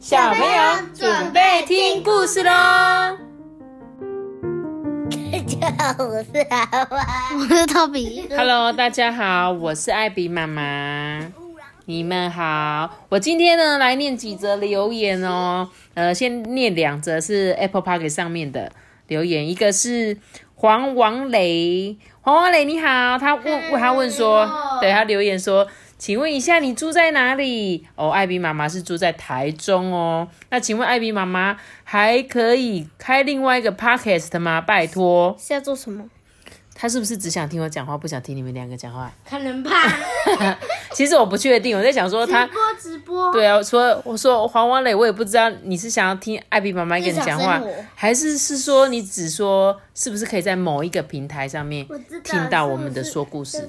小朋友准备听故事喽！大家好，我是阿爸，我是托比。Hello，大家好，我是艾比妈妈。你们好，我今天呢来念几则留言哦。呃，先念两则是 Apple Park 上面的留言，一个是黄王雷，黄王雷你好，他问他问说，对他留言说，请问一下你住在哪里？哦，艾比妈妈是住在台中哦。那请问艾比妈妈还可以开另外一个 Podcast 吗？拜托。是要做什么？他是不是只想听我讲话，不想听你们两个讲话？可能吧。其实我不确定，我在想说他，播直播。对啊，说我说黄王磊，我也不知道你是想要听艾比妈妈跟你讲话还是是说你只说是不是可以在某一个平台上面听到我们的说故事？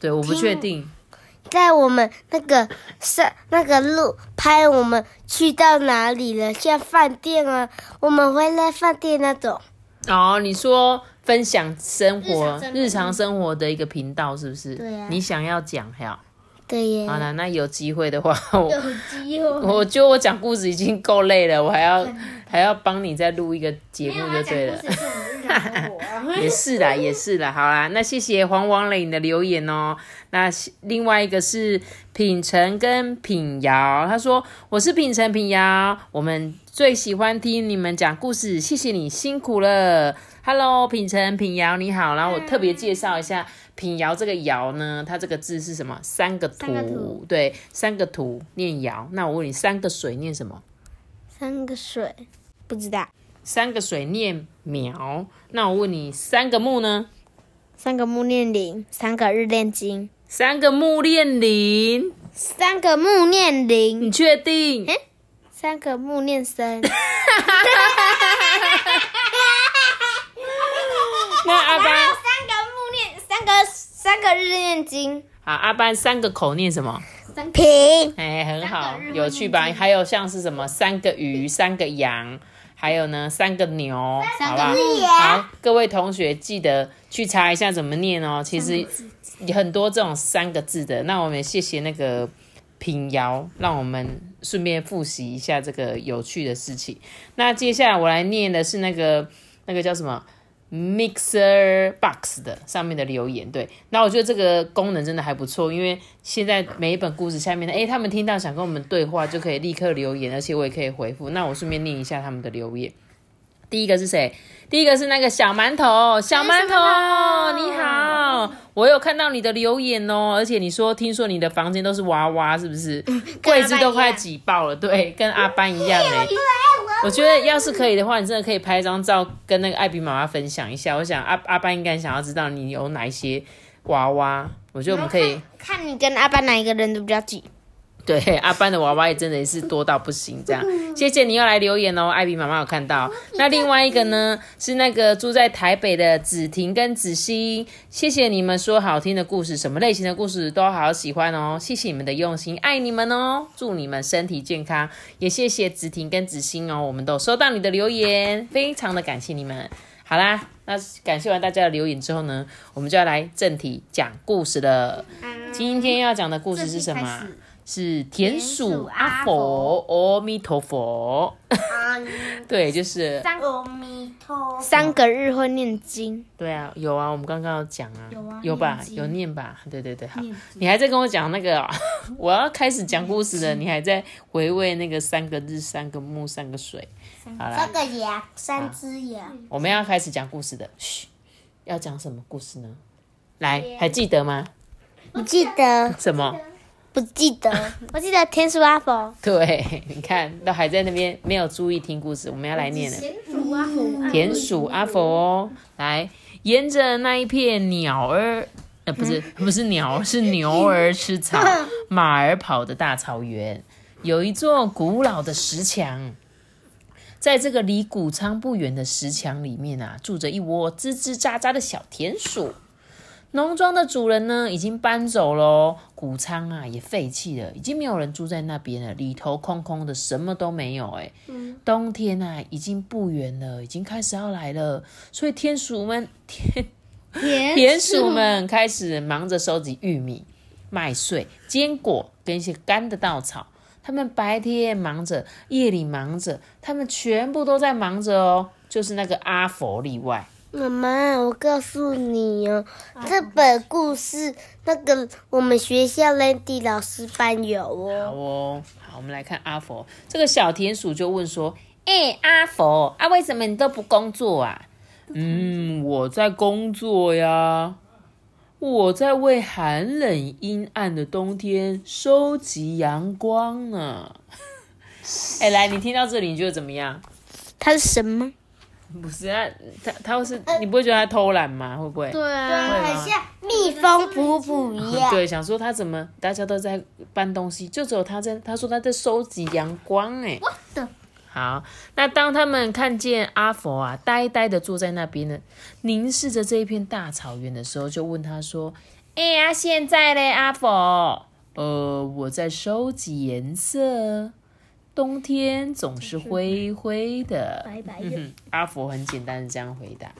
对，我不确定。在我们那个上那个路拍我们去到哪里了？像饭店啊，我们回来饭店那种。哦，你说分享生活日常生活日常生活的一个频道是不是？对啊你想要讲哈？对耶，好了，那有机会的话，我 有机会。我觉得我讲故事已经够累了，我还要还要帮你再录一个节目就对了。是我们日常生活啊。也是啦，也是啦，好啦，那谢谢黄王磊你的留言哦。那另外一个是品成跟品瑶，他说我是品成品瑶，我们最喜欢听你们讲故事，谢谢你辛苦了。Hello，品成品瑶你好，然后我特别介绍一下品瑶这个瑶呢，它这个字是什么？三个土，对，三个土念瑶。那我问你，三个水念什么？三个水，不知道。三个水念苗。那我问你，三个木呢？三个木念林，三个日念金，三个木念林，三个木念林，你确定？三个木念生。那阿班，三个木念，三个三个日念经。好，阿班三个口念什么？平哎，很好有趣吧？还有像是什么三个鱼、三个羊，还有呢三个牛，好吧好？好，各位同学记得去查一下怎么念哦。其实很多这种三个字的，那我们也谢谢那个平遥，让我们顺便复习一下这个有趣的事情。那接下来我来念的是那个那个叫什么？Mixer Box 的上面的留言，对，那我觉得这个功能真的还不错，因为现在每一本故事下面呢，诶，他们听到想跟我们对话，就可以立刻留言，而且我也可以回复。那我顺便念一下他们的留言。第一个是谁？第一个是那个小馒头，小馒头，你好，我有看到你的留言哦，而且你说听说你的房间都是娃娃，是不是？柜子都快挤爆了，对，跟阿班一样哎。我觉得要是可以的话，你真的可以拍张照跟那个艾比妈妈分享一下。我想阿阿班应该想要知道你有哪一些娃娃，我觉得我们可以。看你跟阿班哪一个人都比较挤。对，阿班的娃娃也真的是多到不行，这样。谢谢你要来留言哦，艾比妈妈有看到。那另外一个呢，是那个住在台北的子婷跟子熙，谢谢你们说好听的故事，什么类型的故事都好喜欢哦，谢谢你们的用心，爱你们哦，祝你们身体健康，也谢谢子婷跟子欣哦，我们都收到你的留言，非常的感谢你们。好啦，那感谢完大家的留言之后呢，我们就要来正题讲故事了。今天要讲的故事是什么啊？是田鼠阿佛，阿弥陀佛。对，就是阿弥陀三个日会念经，对啊，有啊，我们刚刚有讲啊，有啊有吧？有念吧，对对对，好，你还在跟我讲那个哦、我要开始讲故事了，你还在回味那个三个日、三个木、三个水，好了，三，个羊，三只羊。我们要开始讲故事的，嘘，要讲什么故事呢？来，还记得吗？不记得，什么？不记得，我记得天鼠阿佛。对，你看，都还在那边没有注意听故事，我们要来念了。田鼠啊，田鼠阿佛哦，来沿着那一片鸟儿，呃，不是不是鸟儿，是牛儿吃草，马儿跑的大草原，有一座古老的石墙。在这个离谷仓不远的石墙里面啊，住着一窝吱吱喳喳的小田鼠。农庄的主人呢，已经搬走喽，谷仓啊也废弃了，已经没有人住在那边了，里头空空的，什么都没有。哎，冬天啊已经不远了，已经开始要来了，所以天鼠们天田鼠们开始忙着收集玉米、麦穗、坚果跟一些干的稻草。他们白天忙着，夜里忙着，他们全部都在忙着哦，就是那个阿佛例外。妈妈，我告诉你哦，这本故事那个我们学校 Landy 老师班有哦好哦。哦，好，我们来看阿佛。这个小田鼠就问说：“哎、阿佛啊，为什么你都不工作啊？”嗯，我在工作呀，我在为寒冷阴暗的冬天收集阳光呢。哎、来，你听到这里，你觉得怎么样？他是神吗？不是啊，他他会是，你不会觉得他偷懒吗？会不会？对对，啊，很像蜜蜂普普一样。对，想说他怎么大家都在搬东西，就只有他在。他说他在收集阳光，哎，的好。那当他们看见阿佛啊，呆呆的坐在那边呢，凝视着这一片大草原的时候，就问他说：“哎呀，现在嘞，阿佛，呃，我在收集颜色。冬天总是灰灰的，白白的，嗯哼，阿佛很简单的这样回答。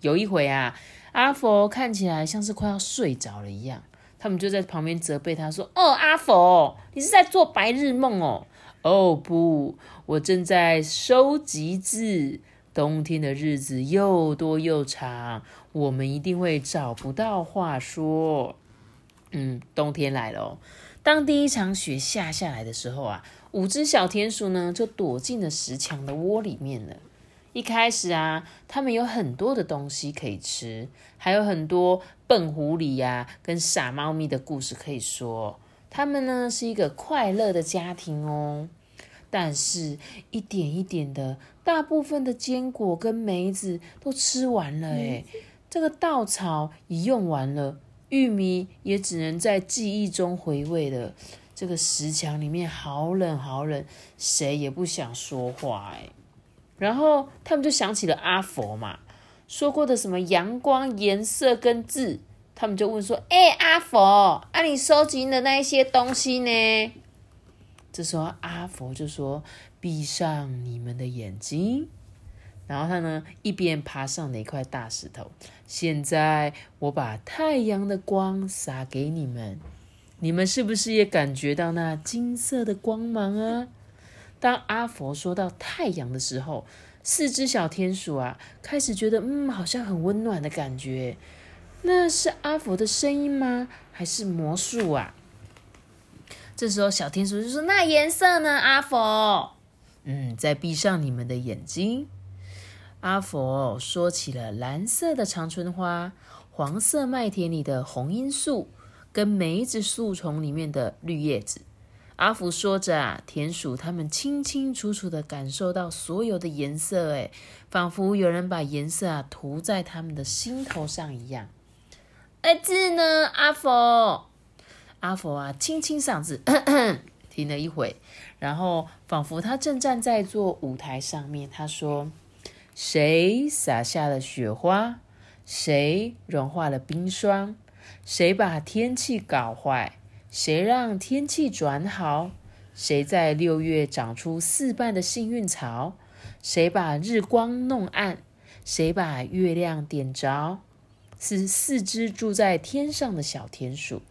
有一回啊，阿佛看起来像是快要睡着了一样，他们就在旁边责备他说：“哦，阿佛，你是在做白日梦哦？哦不，我正在收集字。冬天的日子又多又长，我们一定会找不到话说。嗯，冬天来了哦。当第一场雪下下来的时候啊，五只小田鼠呢就躲进了石墙的窝里面了。一开始啊，它们有很多的东西可以吃，还有很多笨狐狸呀、跟傻猫咪的故事可以说。它们呢是一个快乐的家庭哦。但是，一点一点的，大部分的坚果跟梅子都吃完了，诶，这个稻草也用完了，玉米也只能在记忆中回味了。这个石墙里面好冷好冷，谁也不想说话哎。然后他们就想起了阿佛嘛，说过的什么阳光、颜色跟字，他们就问说：“哎、阿佛，啊，你收集的那一些东西呢？”这时候阿佛就说：“闭上你们的眼睛。”然后他呢，一边爬上了一块大石头。现在我把太阳的光洒给你们，你们是不是也感觉到那金色的光芒啊？当阿佛说到太阳的时候，四只小天鼠啊，开始觉得嗯，好像很温暖的感觉。那是阿佛的声音吗？还是魔术啊？这时候小天鼠就说：“那颜色呢，阿佛？”嗯，再闭上你们的眼睛。阿佛说起了蓝色的长春花、黄色麦田里的红罂粟，跟梅子树丛里面的绿叶子。阿福说着啊，田鼠它们清清楚楚的感受到所有的颜色，哎，仿佛有人把颜色啊涂在他们的心头上一样。儿子呢，阿佛？阿佛啊，清清嗓子，咳 咳停了一会，然后仿佛他正站在一座舞台上面，他说：“谁撒下了雪花？谁融化了冰霜？谁把天气搞坏？谁让天气转好？谁在六月长出四瓣的幸运草？谁把日光弄暗？谁把月亮点着？是四只住在天上的小田鼠，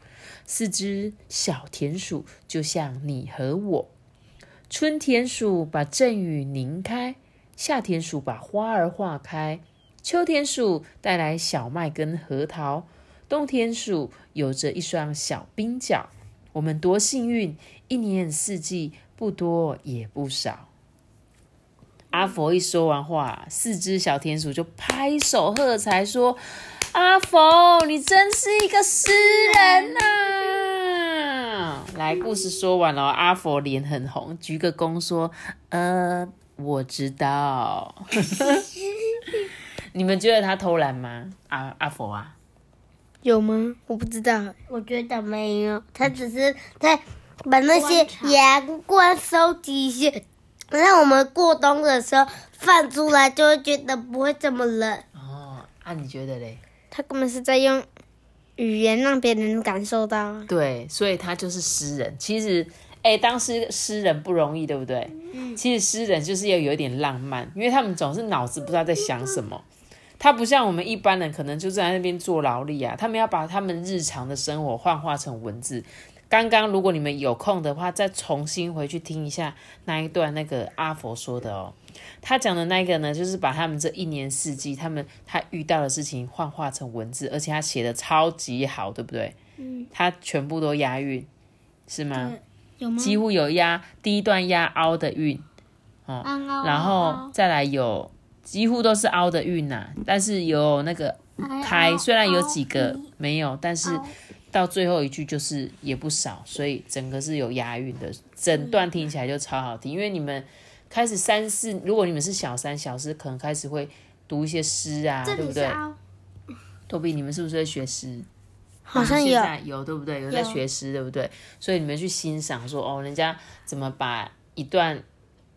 四只小田鼠就像你和我。春田鼠把阵雨拧开，夏田鼠把花儿化开，秋田鼠带来小麦跟核桃，冬天鼠有着一双小冰脚。我们多幸运，一年四季不多也不少。阿佛一说完话，四只小田鼠就拍手喝彩，说：“阿佛，你真是一个诗人呐、来，故事说完了，阿佛脸很红，鞠个躬说：“呃，我知道。”你们觉得他偷懒吗？阿阿佛啊，有吗？我不知道。我觉得没有，他只是在把那些阳光收集一些，让我们过冬的时候放出来，就会觉得不会这么冷。哦，啊，你觉得嘞？他根本是在用语言让别人感受到啊。对，所以他就是诗人。其实，哎，当诗诗人不容易，对不对？其实诗人就是要有一点浪漫，因为他们总是脑子不知道在想什么。他不像我们一般人，可能就在那边做劳力啊，他们要把他们日常的生活幻化成文字。刚刚如果你们有空的话，再重新回去听一下那一段那个阿佛说的哦。他讲的那个呢，就是把他们这一年四季他们他遇到的事情幻化成文字，而且他写的超级好，对不对？嗯，他全部都押韵，是吗？有吗？几乎有押第一段押凹的韵，哦，然后再来有几乎都是凹的韵呐、但是有那个开，虽然有几个没有，但是到最后一句就是也不少，所以整个是有押韵的，整段听起来就超好听。因为你们开始三四，如果你们是小三、小四，可能开始会读一些诗啊，这对不对？里是凹，托比，你们是不是会学诗？好像有现在有对不对？有在学诗对不对？所以你们去欣赏说哦，人家怎么把一段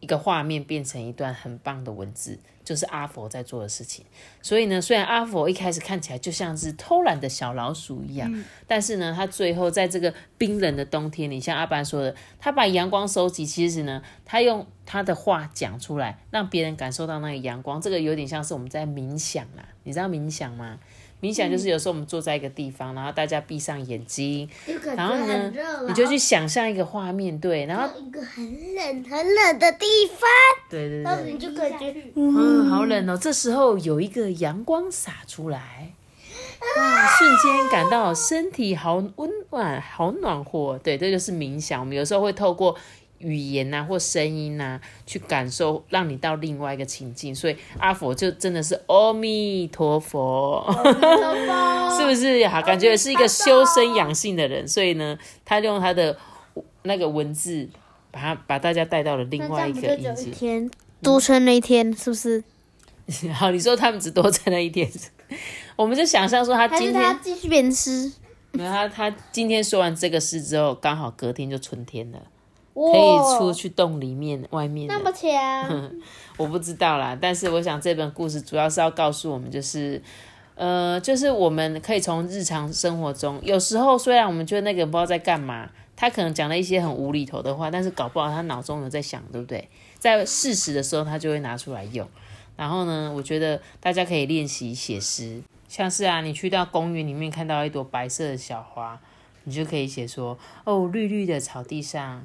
一个画面变成一段很棒的文字，就是阿佛在做的事情。所以呢，虽然阿佛一开始看起来就像是偷懒的小老鼠一样，但是呢，他最后在这个冰冷的冬天里，像阿班说的，他把阳光收集，其实呢，他用他的话讲出来，让别人感受到那个阳光。这个有点像是我们在冥想啦，你知道冥想吗？冥想就是有时候我们坐在一个地方，然后大家闭上眼睛，然后呢，你就去想象一个画面，对，然后一个很冷很冷的地方，对对对，然后你就感觉嗯，好冷哦。这时候有一个阳光洒出来，哇，瞬间感到身体好温暖，好暖和。对，这就是冥想。我们有时候会透过语言呐、或声音呐、去感受，让你到另外一个情境。所以阿佛就真的是阿弥陀佛，是不是？好，感觉是一个修身养性的人。所以呢，他用他的那个文字，把他把大家带到了另外一个境界。天多春那一天是不是？好，你说他们只多撑了一天，我们就想象说他今天，他继续编诗？没有他他今天说完这个诗之后，刚好隔天就春天了，可以出去洞里面外面了。那么强，我不知道啦，但是我想这本故事主要是要告诉我们，就是，呃，就是我们可以从日常生活中，有时候虽然我们觉得那个人不知道在干嘛，他可能讲了一些很无厘头的话，但是搞不好他脑中有在想，对不对？在适时的时候，他就会拿出来用。然后呢，我觉得大家可以练习写诗，像是啊，你去到公园里面看到一朵白色的小花，你就可以写说，哦，绿绿的草地上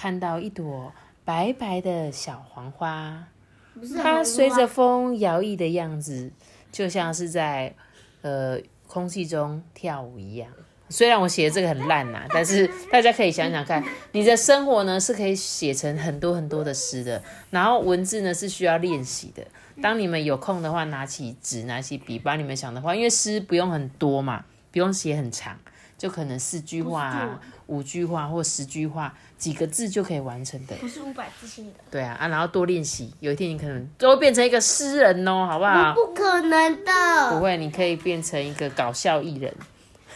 看到一朵白白的小黄花，它随着风摇曳的样子，就像是在呃空气中跳舞一样。虽然我写的这个很烂呐、但是大家可以想想看，你的生活呢是可以写成很多很多的诗的，然后文字呢是需要练习的。当你们有空的话，拿起纸、拿起笔，把你们想的话，因为诗不用很多嘛，不用写很长，就可能四句话、啊、五句话或十句话，几个字就可以完成的。不是五百字性的。对啊，啊，然后多练习，有一天你可能都会变成一个诗人哦，好不好？不可能的不的，会，你可以变成一个搞笑艺人。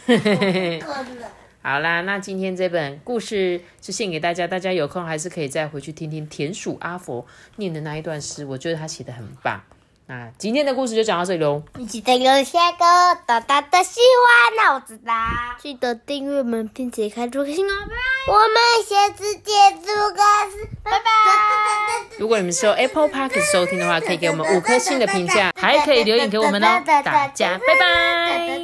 不可能。好啦，那今天这本故事就献给大家，大家有空还是可以再回去听听田鼠阿佛念的那一段诗，我觉得他写的很棒。那今天的故事就讲到这里喽，你记得留下个大大的喜欢，那我知道。记得订阅我们，并且开出个新哦，拜拜。我们下次见，祝个是，拜拜。如果你们是用 Apple Park 收听的话，可以给我们五颗星的评价，还可以留言给我们哦。大家拜拜。